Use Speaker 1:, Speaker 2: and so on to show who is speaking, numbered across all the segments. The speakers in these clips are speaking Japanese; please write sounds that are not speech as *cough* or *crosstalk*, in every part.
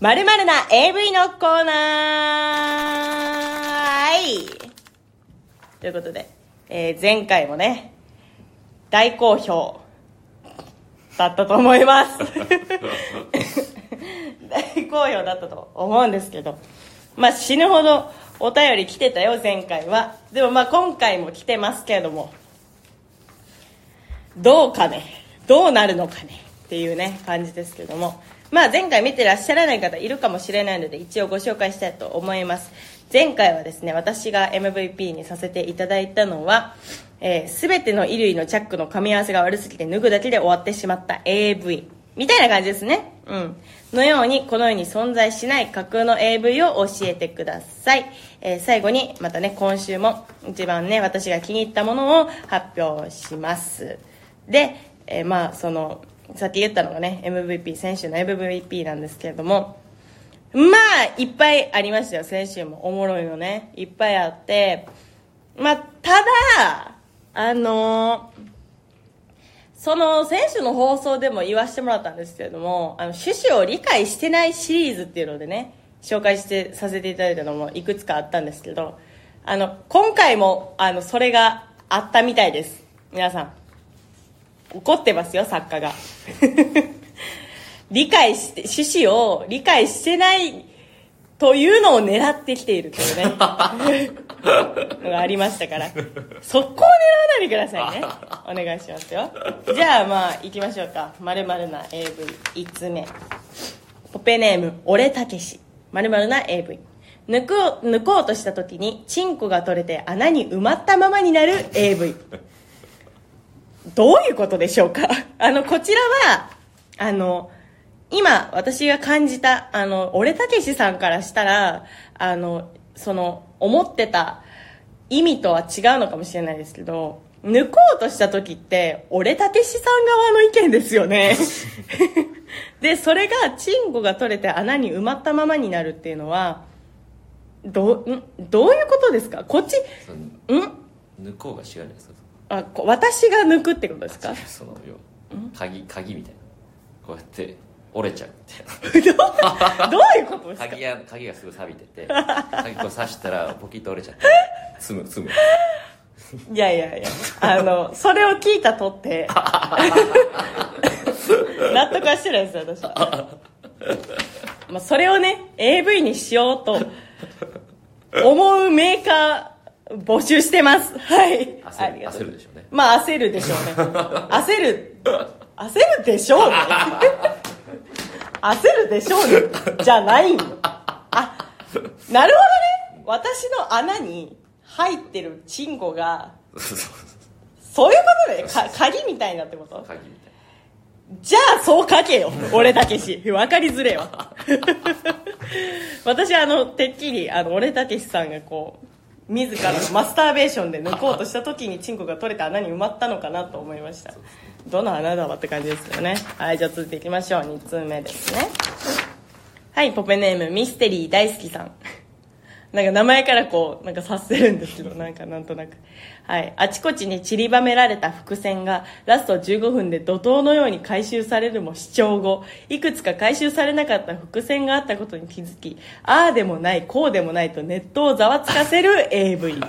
Speaker 1: まるまるな AV のコーナーはいということで、えー前回もね、大好評だったと思います。大好評だったと思うんですけど、まあ死ぬほどお便り来てたよ、前回は。でもまあ今回も来てますけれども、どうかね、どうなるのかねっていうね、感じですけども。まあ前回見てらっしゃらない方いるかもしれないので一応ご紹介したいと思います。前回はですね、私が MVP にさせていただいたのは、えー、全ての衣類のチャックの噛み合わせが悪すぎて脱ぐだけで終わってしまった AV。みたいな感じですね。うん。のように、この世に存在しない架空の AV を教えてください。えー最後に、またね、今週も一番ね、私が気に入ったものを発表します。で、えーまあ、その、さっき言ったのがね、MVP、先週の MVP なんですけれども、まあ、いっぱいありましたよ、先週も。おもろいのね。いっぱいあって。まあ、ただ、あのーその選手の放送でも言わせてもらったんですけれども、あの、趣旨を理解してないシリーズっていうのでね、紹介して、させていただいたのもいくつかあったんですけど、あの、今回も、あの、それがあったみたいです。皆さん。怒ってますよ、作家が。*laughs* 理解して、趣旨を理解してないというのを狙ってきているというね、*laughs* のがありましたから、そこを狙わないでくださいね。お願いしますよ。じゃあまあ、行きましょうか。まるな AV5 つ目。ポペネーム、俺たけし。まるな AV。抜こう、抜こうとした時に、チンコが取れて穴に埋まったままになる AV。どういうことでしょうか？*laughs* あの、こちらは、あの、今、私が感じた、あの、俺たけしさんからしたら、あの、その、思ってた意味とは違うのかもしれないですけど、抜こうとした時って、俺たけしさん側の意見ですよね。*laughs* で、それが、チンコが取れて穴に埋まったままになるっていうのは、どう、ん？どういうことですか？こっち、
Speaker 2: そ
Speaker 1: ん？
Speaker 2: の抜こうが違うじゃないですか？
Speaker 1: あ、こ私が抜くってことですか？
Speaker 2: その要は鍵鍵みたいな。こうやって折れちゃうみたいな。
Speaker 1: どう *laughs* いうことですか？
Speaker 2: 鍵が鍵がすぐ錆びてて *laughs* 鍵こう刺したらポキッと折れちゃって *laughs* 積む積む。
Speaker 1: いやいやいや、あの、それを聞いたとって、納得はしてないですよ、私は。まあ、それをね、AV にしようと思うメーカー募集してます。はい。あ
Speaker 2: 焦る焦るでしょうね
Speaker 1: まあ、焦るでしょうね。*laughs* 焦る、焦るでしょうね。焦るでしょうね。じゃないんよ。あ、なるほどね。私の穴に入ってるチンコが、
Speaker 2: そう
Speaker 1: いうことで、か鍵みたいなってこと
Speaker 2: 鍵みたい
Speaker 1: じゃあそう書けよ。俺たけし。わかりづれえわ。*laughs* 私あの、てっきり、あの、俺たけしさんがこう、自らのマスターベーションで抜こうとした時にチンコが取れた穴に埋まったのかなと思いました。どの穴だわって感じですよね。はい、じゃあ続いていきましょう。2通目ですね。はい、ポペネーム、ミステリー大好きさん。なんか名前からこう、なんか察せるんですけど、*laughs* なんかなんとなく。はい。あちこちに散りばめられた伏線が、ラスト15分で怒涛のように回収されるも視聴後、いくつか回収されなかった伏線があったことに気づき、ああでもない、こうでもないとネットをざわつかせる AV。*laughs*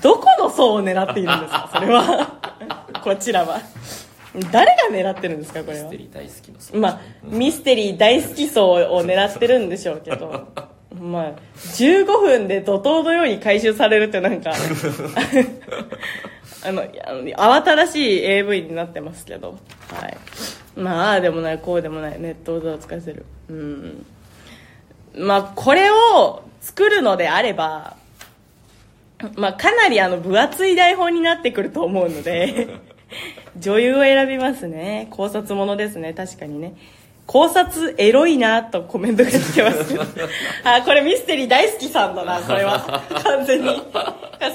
Speaker 1: どこの層を狙っているんですかそれは。*laughs* こちらは。誰が狙ってるんですかこれは？
Speaker 2: なミステ。リー大好きのそう
Speaker 1: まあ、ミステリー大好き層を狙ってるんでしょうけど、*laughs* まあ、15分で怒涛のように回収されるってなんか、*laughs* あの慌ただしい AV になってますけど、はい。まあ、ああでもない、こうでもない、ネットをざわつかせる。うん。まあ、これを作るのであれば、まあ、かなりあの、分厚い台本になってくると思うので、*laughs* 女優を選びますね。考察ものですね、確かにね。考察エロいなとコメントが来てます。*laughs* あ、これミステリー大好きさんだな、これは。完全に。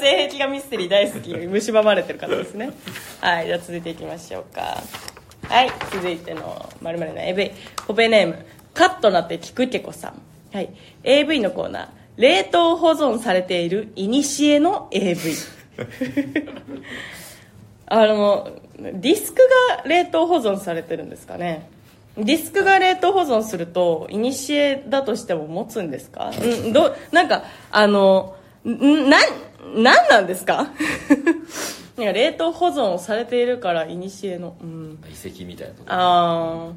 Speaker 1: 性癖がミステリー大好き、蝕まれてる方ですね。はい、じゃあ続いていきましょうか。はい、続いての〇〇の AV。ポペネーム、カットなってキクケコさん。はい、AV のコーナー。冷凍保存されている古の AV。*laughs* あの、ディスクが冷凍保存されてるんですかね。ディスクが冷凍保存するといにしえだとしても持つんですか？んどなんかあのんななんなんですか？*laughs* いや冷凍保存をされているからいにしえのうん。
Speaker 2: 遺跡みたいなと。こ
Speaker 1: あ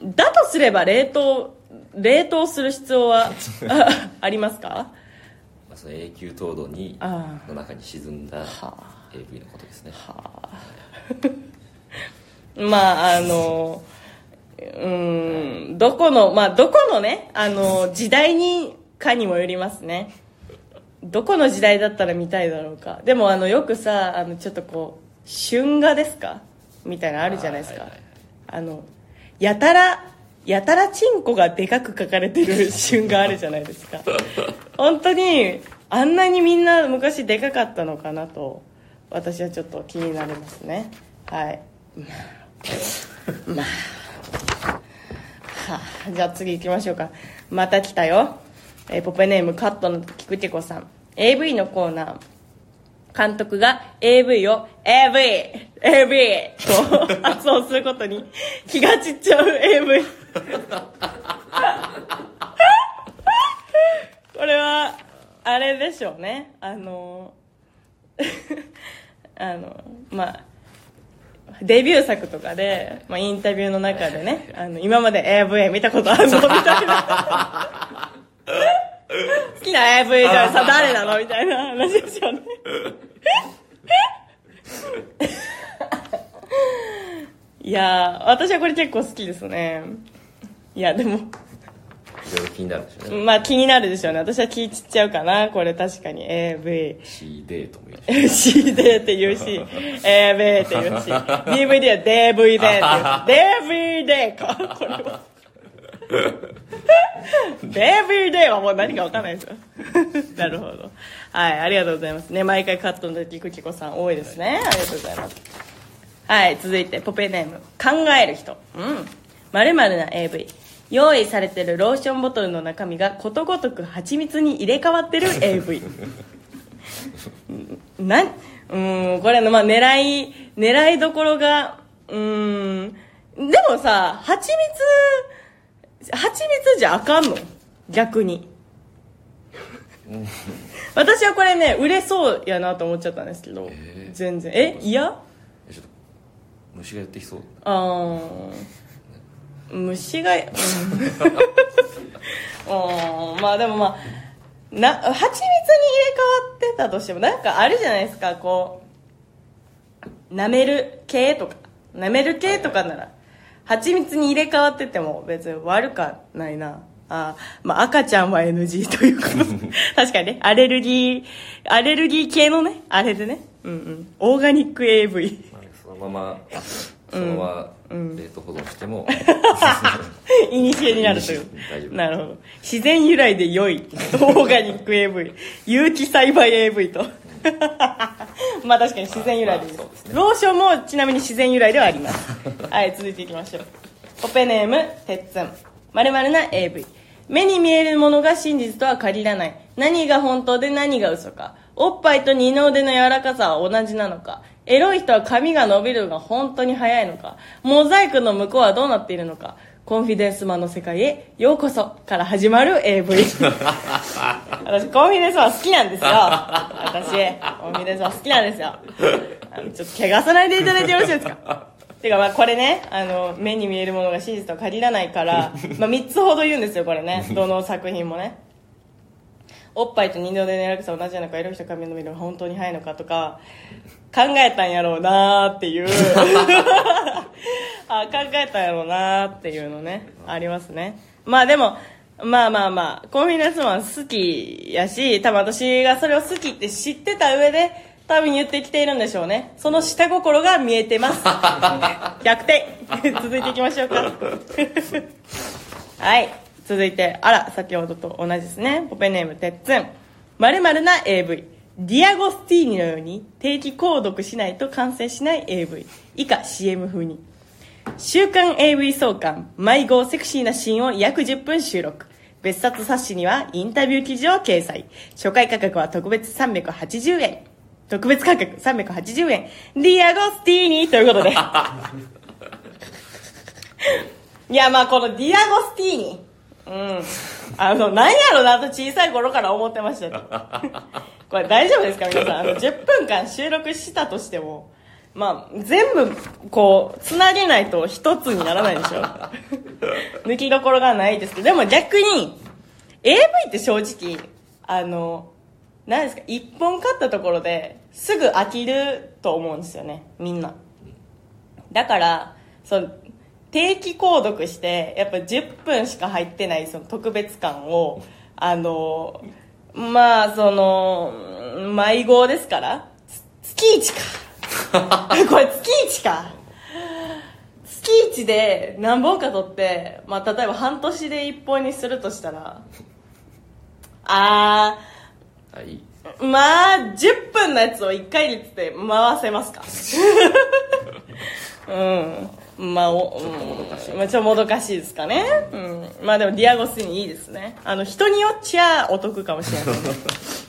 Speaker 1: ー。だとすれば冷凍冷凍する必要は *laughs* あありますか？
Speaker 2: まあ、その永久凍土に
Speaker 1: あ
Speaker 2: の中に沈んだ
Speaker 1: は
Speaker 2: AV のことですね。*laughs*
Speaker 1: まああのうんどこのまあどこのねあの時代にかにもよりますね。どこの時代だったら見たいだろうか。でもあのよくさあのちょっとこう春画ですか？みたいなのあるじゃないですか、
Speaker 2: はいはいはい。
Speaker 1: あのやたらやたらチンコがでかく書かれてる *laughs* 春画あるじゃないですか。本当にあんなにみんな昔でかかったのかなと私はちょっと気になりますね。はい。まあ。はあ、じゃあ次行きましょうか。また来たよ、えーポペネームカットのキクテコさん。AV のコーナー。監督が AV を AV AV と *laughs* 発音することに気が散っちゃう AV これはあれでしょうね。あのあのまあデビュー作とかで、まあ、インタビューの中でね *laughs* あの今まで AV 見たことあるの？みたいな。*laughs* 好きな AV じゃさ *laughs* 誰なの？みたいな話ですよね。いやー私はこれ結構好きですね。いやでも
Speaker 2: いろいろ気になるんでしょうね。
Speaker 1: まあ気になるでしょうね。私は気散っちゃうかな。これ確かに。AV
Speaker 2: C デートもいいし。
Speaker 1: CD って言うし。AV って言うし。DVD は DVD って言う。*laughs* DVD か。これは。DVD はもう何か分かんないですよ。なるほど。はいありがとうございます。ね毎回カットの時くきこさん多いですね。ありがとうございます。はい続いてポペネーム。考える人。うん。まるな AV 用意されてるローションボトルの中身がことごとく蜂蜜に入れ替わってる AV *laughs* なんうーんこれのまあ狙い狙いどころがうーんでもさ蜂蜜蜂蜜じゃあかんの？逆に。私はこれね売れそうやなと思っちゃったんですけど、
Speaker 2: えー。
Speaker 1: 全然。え嫌
Speaker 2: えちょっと虫がやってきそう。
Speaker 1: あー虫がうん。*laughs* うんまあでもまあな蜂蜜に入れ替わってたとしてもなんかあるじゃないですかこう舐める系とか。舐める系とかなら蜂蜜に入れ替わってても別に悪かないな。あまあ赤ちゃんは NG ということ *laughs* 確かにね。アレルギーアレルギー系のねあれでね。うんうん。オーガニック AV
Speaker 2: まあそのままそのまま冷凍保存しても、
Speaker 1: いにしえになるという。
Speaker 2: 大丈夫。
Speaker 1: なるほど。自然由来で良い。オーガニック AV 有機栽培 AV と。*laughs* まあ確かに自然由来でい。い
Speaker 2: まあそうですね。
Speaker 1: ローションもちなみに自然由来ではあります。*laughs* はい続いていきましょう。ポペネームてっつんまるな AV 目に見えるものが真実とは限らない。何が本当で何が嘘か。おっぱいと二の腕の柔らかさは同じなのかエロい人は髪が伸びるのが本当に早いのか？モザイクの向こうはどうなっているのか？コンフィデンスマンの世界へようこそから始まる AV *laughs* 私コンフィデンスマン好きなんですよ。私。コンフィデンスマン好きなんですよ。ちょっと怪我さないでいただいてよろしいですか？てかまあこれねあの目に見えるものが真実とは限らないから、まあ、3つほど言うんですよこれね。どの作品もねおっぱいと二の腕の柔らかさは同じなのかエロい人髪の伸びるのが本当に早いのかとか考えたんやろうなーっていう。*laughs* あ考えたんやろうなーっていうのねありますね。まあでもまあまあまあコンフィデンスマン好きやし多分私がそれを好きって知ってた上で多分言ってきているんでしょうね。その下心が見えてます。*laughs* 逆転。*laughs* 続いていきましょうか。はい続いてあら先ほどと同じですね。ポペネームてっつんまるな AV ディアゴスティーニのように定期購読しないと完成しない AV 以下 CM 風に。週刊 AV 創刊迷子セクシーなシーンを約10分収録。別冊冊子にはインタビュー記事を掲載。初回価格は特別380円。特別価格380円。ディアゴスティーニということで。*laughs* いやまあこのディアゴスティーニうん。あの何やろなと小さい頃から思ってました。よ *laughs* これ大丈夫ですか皆さん？あの10分間収録したとしても。まあ全部こうつなげないと一つにならないでしょ。抜きどころがないですけど。でも逆に AV って正直あの何ですか一本買ったところですぐ飽きると思うんですよねみんな。だからその定期購読してやっぱ10分しか入ってないその特別感をあのまあその迷子ですからつ月1か。*laughs* これ月1か。月1で何本か取って、まあ、例えば半年で1本にするとしたらあ
Speaker 2: はい。
Speaker 1: ーまあ10分のやつを1回率で回せますか。*laughs* うんまあお、うん、
Speaker 2: もどかしい
Speaker 1: まあちょっともどかしいですかね。うん。まあでもディアゴスにいいですね。あの人によっちゃお得かもしれない *laughs*